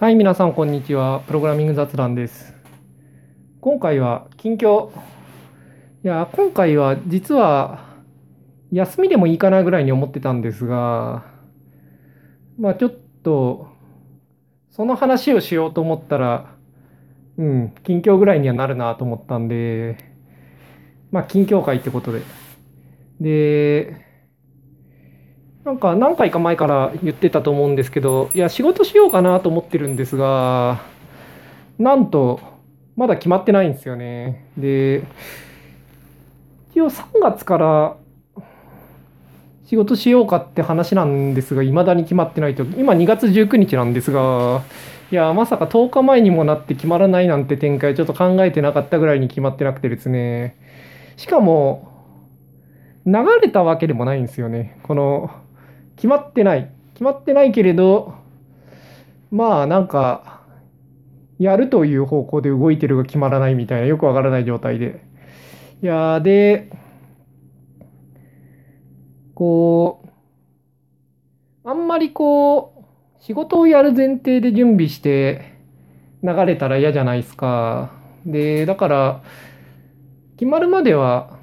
はい、皆さん、こんにちは。プログラミング雑談です。今回は近況。いや、今回は実は休みでもいいかなぐらいに思ってたんですが、まあちょっと、その話をしようと思ったら、うん、近況ぐらいにはなるなと思ったんで、まあ近況会ってことで。で、なんか何回か前から言ってたと思うんですけど、いや、仕事しようかなと思ってるんですが、なんと、まだ決まってないんですよね。で、一応3月から仕事しようかって話なんですが、未だに決まってないと。今2月19日なんですが、いや、まさか10日前にもなって決まらないなんて展開ちょっと考えてなかったぐらいに決まってなくてですね。しかも、流れたわけでもないんですよね。この、決まってない。決まってないけれど、まあなんか、やるという方向で動いてるが決まらないみたいな、よくわからない状態で。いやで、こう、あんまりこう、仕事をやる前提で準備して流れたら嫌じゃないですか。で、だから、決まるまでは、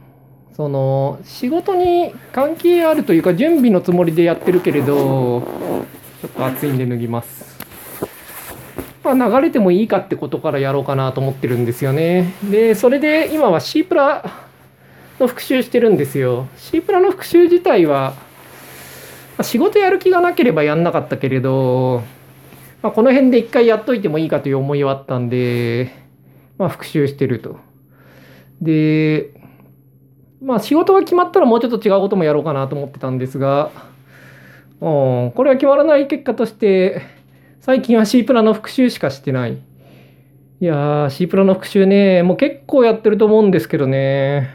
その仕事に関係あるというか準備のつもりでやってるけれどちょっと暑いんで脱ぎます。まあ流れてもいいかってことからやろうかなと思ってるんですよね。でそれで今は C プラの復習してるんですよ。C プラの復習自体はま仕事やる気がなければやんなかったけれど、まあ、この辺で一回やっといてもいいかという思いはあったんでまあ復習してると。でまあ仕事が決まったらもうちょっと違うこともやろうかなと思ってたんですが、うん、これは決まらない結果として、最近は C プラの復習しかしてない。いやー、C プラの復習ね、もう結構やってると思うんですけどね。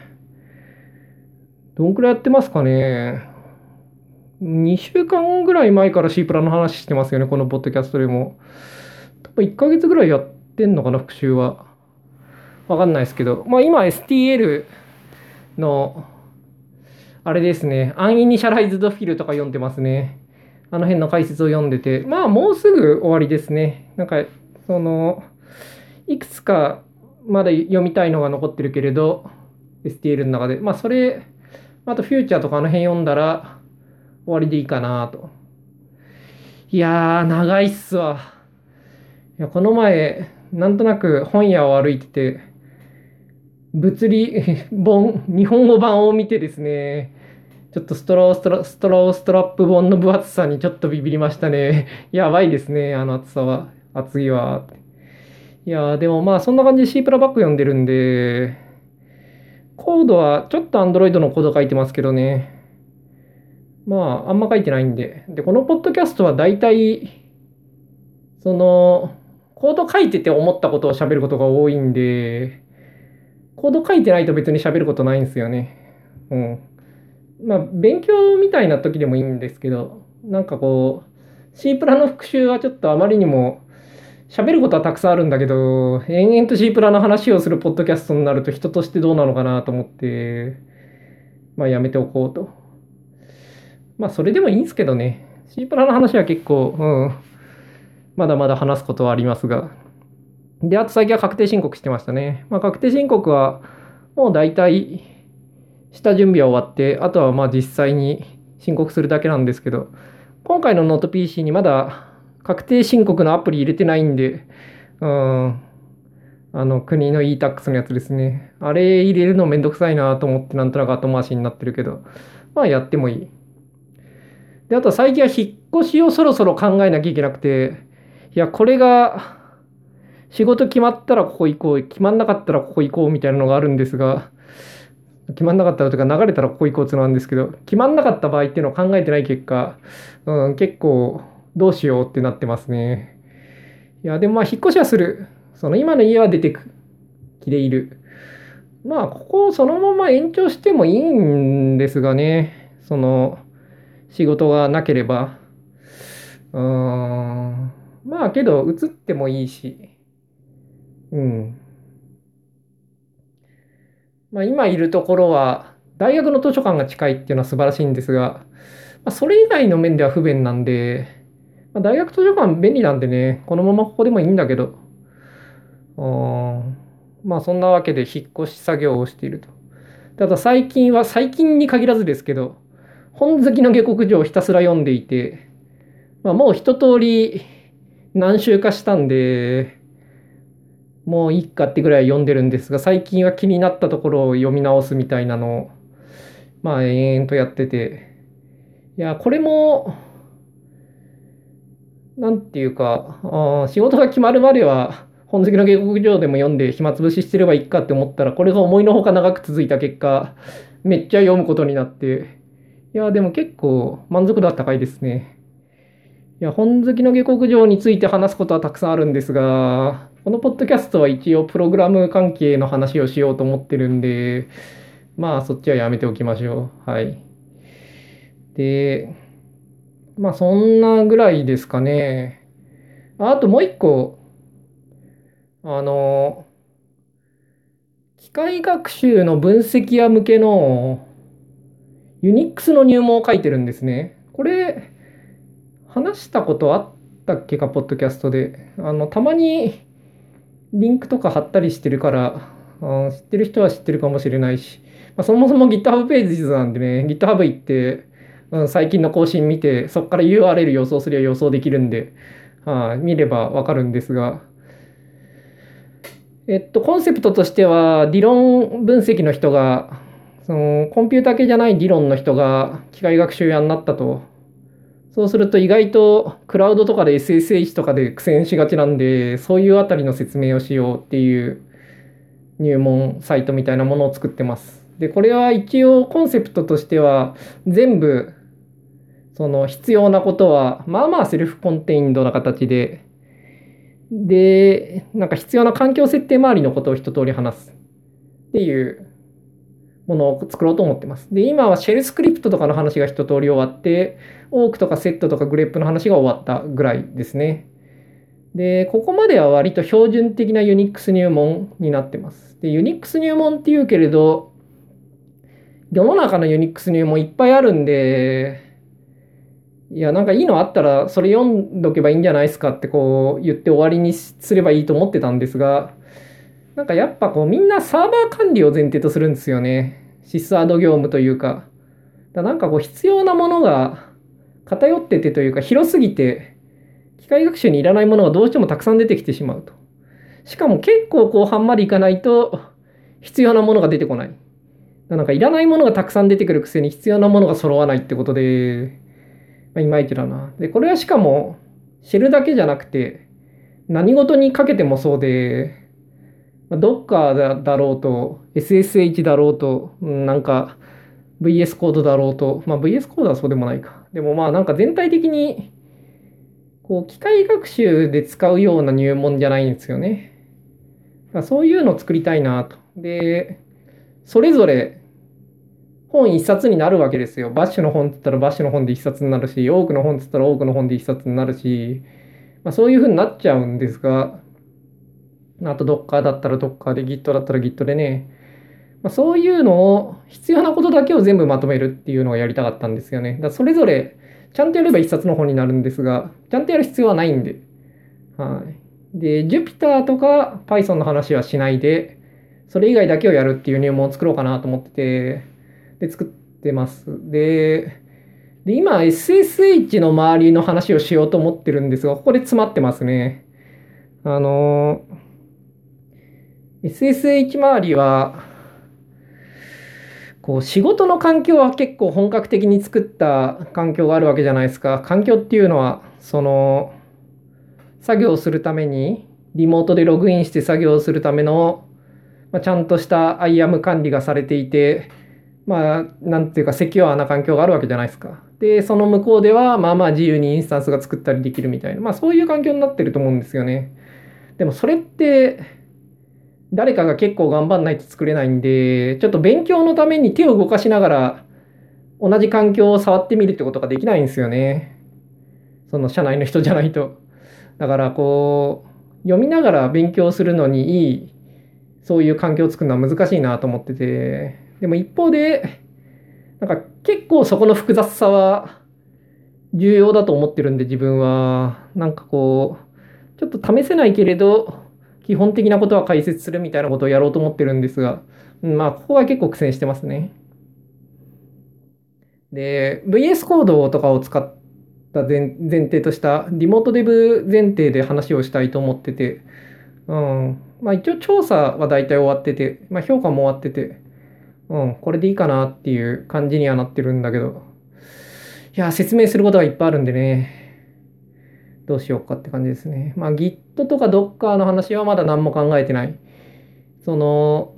どんくらいやってますかね。2週間ぐらい前から C プラの話してますよね、このポッドキャストでも。多分1ヶ月ぐらいやってんのかな、復習は。わかんないですけど。まあ今 STL の、あれですね、アンイニシャライズドフィルとか読んでますね。あの辺の解説を読んでて、まあもうすぐ終わりですね。なんか、その、いくつかまだ読みたいのが残ってるけれど、STL の中で、まあそれ、あとフューチャーとかあの辺読んだら終わりでいいかなと。いやー、長いっすわ。いや、この前、なんとなく本屋を歩いてて、物理 本、日本語版を見てですね、ちょっとストローストラストローストラップ本の分厚さにちょっとビビりましたね。やばいですね、あの厚さは。厚いわ。いやでもまあそんな感じで C プラバック読んでるんで、コードはちょっと Android のコード書いてますけどね。まああんま書いてないんで。で、このポッドキャストは大体、その、コード書いてて思ったことを喋ることが多いんで、コード書いてないと別に喋ることないんですよね。うん。まあ、勉強みたいな時でもいいんですけど、なんかこう、C プラの復習はちょっとあまりにも、喋ることはたくさんあるんだけど、延々と C プラの話をするポッドキャストになると人としてどうなのかなと思って、まあやめておこうと。まあそれでもいいんですけどね。C プラの話は結構、うん。まだまだ話すことはありますが。で、あと最近は確定申告してましたね。まあ、確定申告はもう大体下準備は終わって、あとはまあ実際に申告するだけなんですけど、今回のノート PC にまだ確定申告のアプリ入れてないんで、うん、あの国の e-tax のやつですね。あれ入れるのめんどくさいなと思ってなんとなく後回しになってるけど、まあやってもいい。で、あと最近は引っ越しをそろそろ考えなきゃいけなくて、いや、これが、仕事決まったらここ行こう、決まんなかったらここ行こうみたいなのがあるんですが、決まんなかったらというか流れたらここ行こうってのなんですけど、決まんなかった場合っていうのを考えてない結果、うん、結構どうしようってなってますね。いや、でもまあ引っ越しはする。その今の家は出てく気でいる。まあここをそのまま延長してもいいんですがね、その仕事がなければ。うーん。まあけど移ってもいいし。うん。まあ、今いるところは、大学の図書館が近いっていうのは素晴らしいんですが、まあ、それ以外の面では不便なんで、まあ、大学図書館便利なんでね、このままここでもいいんだけど、まあそんなわけで引っ越し作業をしていると。ただ最近は、最近に限らずですけど、本好きの下克上をひたすら読んでいて、まあ、もう一通り何週かしたんで、もういいかってぐらい読んでるんですが、最近は気になったところを読み直すみたいなのを、まあ延々とやってて、いや、これも、なんていうか、あ仕事が決まるまでは、本好きの下克上でも読んで暇つぶししてればいいかって思ったら、これが思いのほか長く続いた結果、めっちゃ読むことになって、いや、でも結構満足度は高いですね。いや、本好きの下克上について話すことはたくさんあるんですが、このポッドキャストは一応プログラム関係の話をしようと思ってるんで、まあそっちはやめておきましょう。はい。で、まあそんなぐらいですかね。あともう一個、あの、機械学習の分析屋向けのユニックスの入門を書いてるんですね。これ、話したことあったっけか、ポッドキャストで。あの、たまにリンクとか貼ったりしてるから、あ知ってる人は知ってるかもしれないし、まあ、そもそも GitHub ページなんでね、GitHub 行って、うん、最近の更新見て、そこから URL 予想すりゃ予想できるんで、はあ、見ればわかるんですが、えっと、コンセプトとしては、理論分析の人が、そのコンピュータ系じゃない理論の人が機械学習屋になったと。そうすると意外とクラウドとかで SSH とかで苦戦しがちなんで、そういうあたりの説明をしようっていう入門サイトみたいなものを作ってます。で、これは一応コンセプトとしては全部その必要なことはまあまあセルフコンテインドな形で、で、なんか必要な環境設定周りのことを一通り話すっていうものを作ろうと思ってます。で、今はシェルスクリプトとかの話が一通り終わって、オークとかセットとかグレップの話が終わったぐらいですね。で、ここまでは割と標準的なユニックス入門になってます。で、ユニックス入門っていうけれど、世の中のユニックス入門いっぱいあるんで、いや、なんかいいのあったらそれ読んどけばいいんじゃないですかってこう言って終わりにすればいいと思ってたんですが、なんかやっぱこうみんなサーバー管理を前提とするんですよね。シスアド業務というか。だなんかこう必要なものが偏っててというか広すぎて、機械学習にいらないものがどうしてもたくさん出てきてしまうと。しかも結構後半までいかないと必要なものが出てこない。なんかいらないものがたくさん出てくるくせに必要なものが揃わないってことで、まあ、いまいちだな。で、これはしかもシェルだけじゃなくて何事にかけてもそうで、どっかだろうと、SSH だろうと、なんか VS コードだろうと、まあ VS コードはそうでもないか。でもまあなんか全体的に、こう機械学習で使うような入門じゃないんですよね。そういうのを作りたいなと。で、それぞれ本一冊になるわけですよ。バッシュの本って言ったらバッシュの本で一冊になるし、多くの本って言ったら多くの本で一冊になるし、まあ、そういうふうになっちゃうんですが、あと Docker だったら Docker で Git だったら Git でね、まあ、そういうのを必要なことだけを全部まとめるっていうのをやりたかったんですよね。だそれぞれちゃんとやれば一冊の本になるんですが、ちゃんとやる必要はないんで。はい。で、Jupyter とか Python の話はしないで、それ以外だけをやるっていう入門を作ろうかなと思ってて、で、作ってます。で、で今 SSH の周りの話をしようと思ってるんですが、ここで詰まってますね。あのー SSH 周りは、こう仕事の環境は結構本格的に作った環境があるわけじゃないですか。環境っていうのは、その、作業をするために、リモートでログインして作業をするための、まあ、ちゃんとした IAM 管理がされていて、まあ、なんていうか、セキュアな環境があるわけじゃないですか。で、その向こうでは、まあまあ自由にインスタンスが作ったりできるみたいな、まあそういう環境になってると思うんですよね。でもそれって、誰かが結構頑張んないと作れないんで、ちょっと勉強のために手を動かしながら、同じ環境を触ってみるってことができないんですよね。その社内の人じゃないと。だからこう、読みながら勉強するのにいい、そういう環境を作るのは難しいなと思ってて。でも一方で、なんか結構そこの複雑さは、重要だと思ってるんで自分はなんかこうちょっと試せないけれど基本的なことは解説するみたいなことをやろうと思ってるんですが、まあここは結構苦戦してますね。で VS コードとかを使った前前提としたリモートデブ前提で話をしたいと思ってて、うんまあ、一応調査は大体終わってて、まあ、評価も終わってて、うん、これでいいかなっていう感じにはなってるんだけど、いや、説明することがいっぱいあるんでね、どうしようかって感じですね。まあ Git とか Docker の話はまだ何も考えてない。その、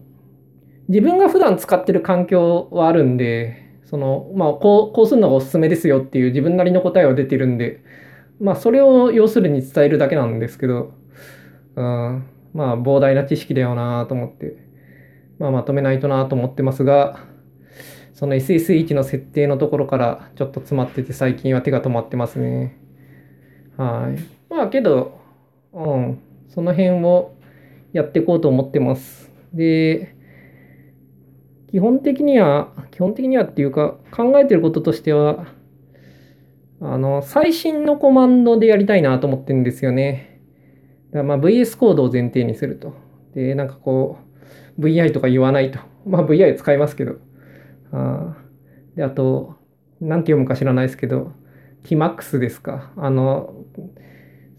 自分が普段使ってる環境はあるんで、その、まあこう、こうするのがおすすめですよっていう自分なりの答えは出てるんで、まあそれを要するに伝えるだけなんですけど、うん、まあ膨大な知識だよなと思って、まあまとめないとなと思ってますが、その SSH の設定のところからちょっと詰まってて最近は手が止まってますね。はい。まあけど、うん、その辺をやっていこうと思ってます。で、基本的には、基本的にはっていうか考えてることとしては、あの、最新のコマンドでやりたいなと思ってるんですよね。だからまあ VS コードを前提にすると。で、なんかこう、VI とか言わないと。まあ VI 使いますけど。あで、あと、なんて読むか知らないですけど、Tmax ですか。あの、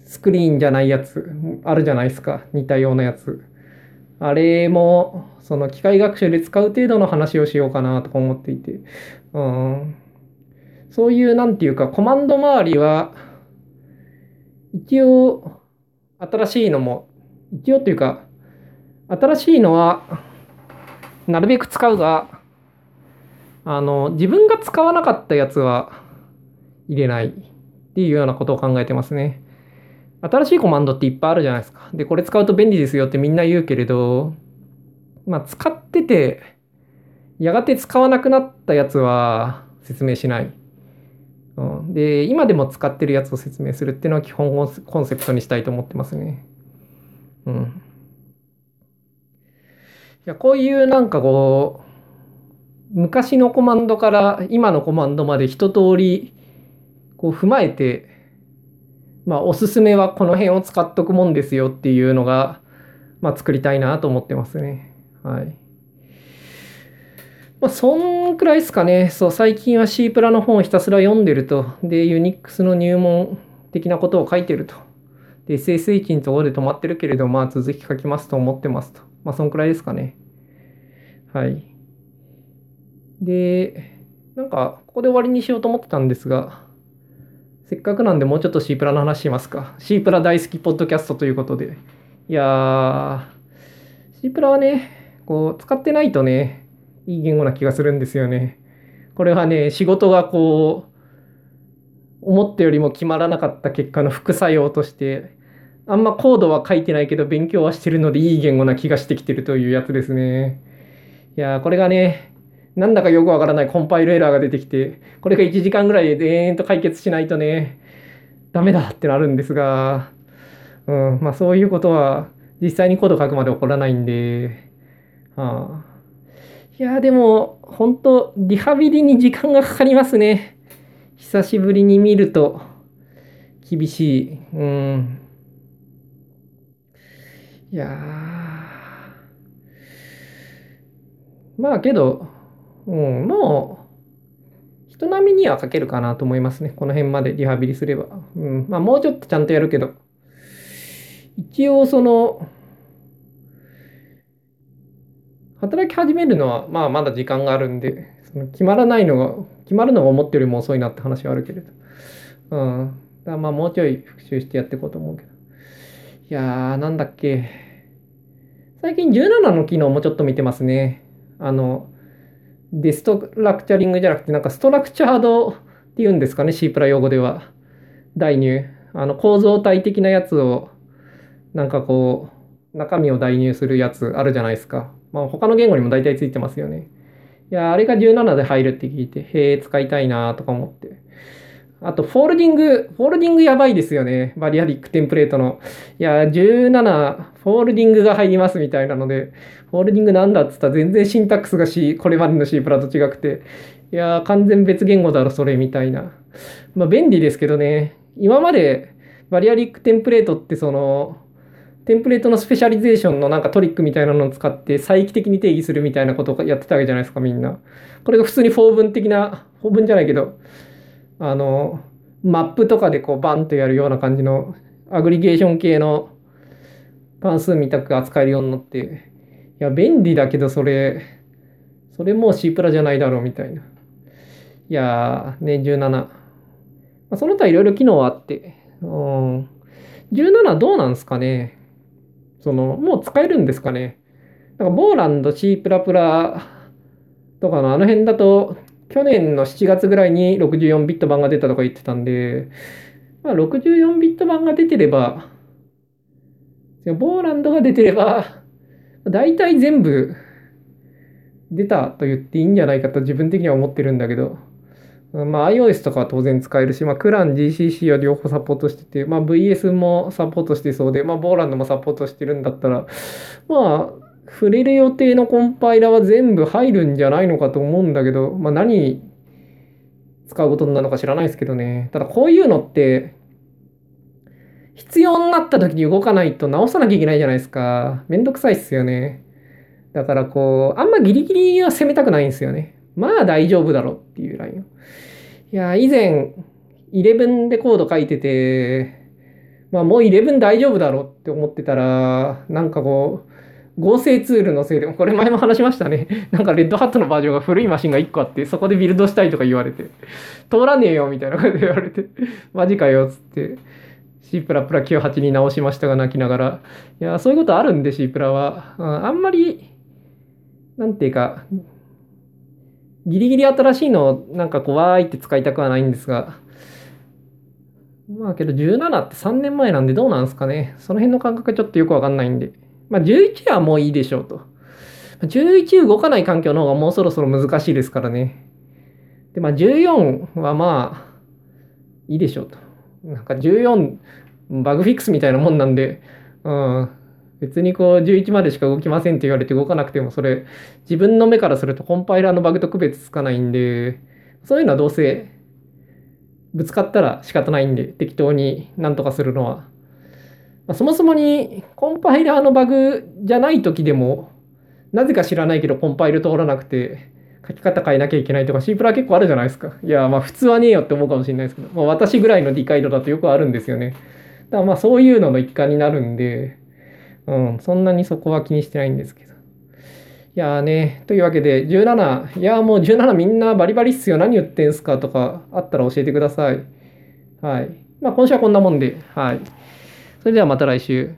スクリーンじゃないやつ、あるじゃないですか。似たようなやつ。あれも、その機械学習で使う程度の話をしようかなとか思っていて。うん、そういう、なんていうか、コマンド周りは、一応、新しいのも、一応というか、新しいのは、なるべく使うが、あの、自分が使わなかったやつは入れないっていうようなことを考えてますね。新しいコマンドっていっぱいあるじゃないですか。で、これ使うと便利ですよってみんな言うけれど、まあ、使ってて、やがて使わなくなったやつは説明しない。うん、で、今でも使ってるやつを説明するっていうのは基本コンセプトにしたいと思ってますね。うん。いや、こういうなんかこう、昔のコマンドから今のコマンドまで一通りこう踏まえて、まあ、おすすめはこの辺を使っとくもんですよっていうのが、まあ、作りたいなと思ってますね。はい。まあ、そんくらいですかね。そう、最近は C プラの本をひたすら読んでると。で、ユニックスの入門的なことを書いてると。で、SSH のところで止まってるけれど、まあ、続き書きますと思ってますと。まあ、そんくらいですかね。はい。で、なんか、ここで終わりにしようと思ってたんですが、せっかくなんでもうちょっと C プラの話しますか。C プラ大好きポッドキャストということで。いやー、C プラはね、こう、使ってないとね、いい言語な気がするんですよね。これはね、仕事がこう、思ったよりも決まらなかった結果の副作用として、あんまコードは書いてないけど勉強はしてるのでいい言語な気がしてきてるというやつですね。いやー、これがね、なんだかよくわからないコンパイルエラーが出てきて、これが1時間ぐらいで延々と解決しないとね、ダメだってなるんですが、うん、まあそういうことは実際にコード書くまで起こらないんで、はあ、いや、でも、本当リハビリに時間がかかりますね。久しぶりに見ると、厳しい。うん。いやまあけど、うん、もう、人並みには書けるかなと思いますね。この辺までリハビリすれば。うん。まあ、もうちょっとちゃんとやるけど。一応、その、働き始めるのは、まあ、まだ時間があるんで、その決まらないのが、決まるのが思ってよりも遅いなって話はあるけれど。うん。だまあ、もうちょい復習してやっていこうと思うけど。いやー、なんだっけ。最近17の機能もちょっと見てますね。あの、ディストラクチャリングじゃなくて、なんかストラクチャードっていうんですかね、C プラ用語では。代入。あの構造体的なやつを、なんかこう、中身を代入するやつあるじゃないですか。まあ他の言語にも大体ついてますよね。いや、あれが17で入るって聞いて、へえ、使いたいなとか思って。あと、 folding、folding やばいですよね。 variadic テンプレートの。いや、17、 folding が入りますみたいなので、 folding なんだっつったら全然シンタックスが C、これまでの C プラと違くて、いや、完全別言語だろ、それ、みたいな。まあ、便利ですけどね。今まで、バリアリックテンプレートって、その、テンプレートのスペシャリゼーションのなんかトリックみたいなのを使って再帰的に定義するみたいなことをやってたわけじゃないですか、みんな。これが普通に法文的な、法文じゃないけど、あの、マップとかでこうバンとやるような感じのアグリゲーション系の関数みたく扱えるようになって、いや、便利だけどそれ、それもう C プラじゃないだろうみたいな。いやー、ね、17。まあ、その他いろいろ機能あって、うん。17どうなんすかねその、もう使えるんですかねなんか、ボーランド C++ とかのあの辺だと、去年の7月ぐらいに64ビット版が出たとか言ってたんで、まあ、64ビット版が出てれば、ボーランドが出てれば、大体全部出たと言っていいんじゃないかと自分的には思ってるんだけど、まあ、iOS とかは当然使えるし、まあ、クラン GCC は両方サポートしてて、まあ、VS もサポートしてそうで、まあ、ボーランドもサポートしてるんだったら、まあ、触れる予定のコンパイラは全部入るんじゃないのかと思うんだけど、まあ、何使うことなのか知らないですけどね。ただこういうのって、必要になった時に動かないと直さなきゃいけないじゃないですか。めんどくさいっすよね。だからこう、あんまギリギリは攻めたくないんですよね。まあ大丈夫だろっていうラインを。いや、以前、11でコード書いてて、まあもう11大丈夫だろって思ってたら、なんかこう、合成ツールのせいで、これ前も話しましたね。なんかレッドハットのバージョンが古いマシンが1個あって、そこでビルドしたいとか言われて、通らねえよみたいな感じで言われて、マジかよっつって、C プラプラ98に直しましたが泣きながら、いや、そういうことあるんで C プラは。あんまり、なんていうか、ギリギリ新しいのをなんかこわーいって使いたくはないんですが、まあけど17って3年前なんでどうなんですかね。その辺の感覚ちょっとよくわかんないんで。まあ、11はもういいでしょうと。11動かない環境の方がもうそろそろ難しいですからね。で、まあ、14はまあ、いいでしょうと。なんか14、バグフィックスみたいなもんなんで、うん、別にこう11までしか動きませんって言われて動かなくても、それ、自分の目からするとコンパイラーのバグと区別つかないんで、そういうのはどうせ、ぶつかったら仕方ないんで、適当になんとかするのはまあ、そもそもにコンパイラーのバグじゃない時でも、なぜか知らないけどコンパイル通らなくて、書き方変えなきゃいけないとか C プラ結構あるじゃないですか。いや、まあ普通はねえよって思うかもしれないですけど、まあ、私ぐらいの理解度だとよくあるんですよね。だからまあそういうのの一環になるんで、うん、そんなにそこは気にしてないんですけど。いやーね、というわけで17、いやもう17みんなバリバリっすよ、何言ってんすかとかあったら教えてください。はい。まあ今週はこんなもんで、はい。それではまた来週。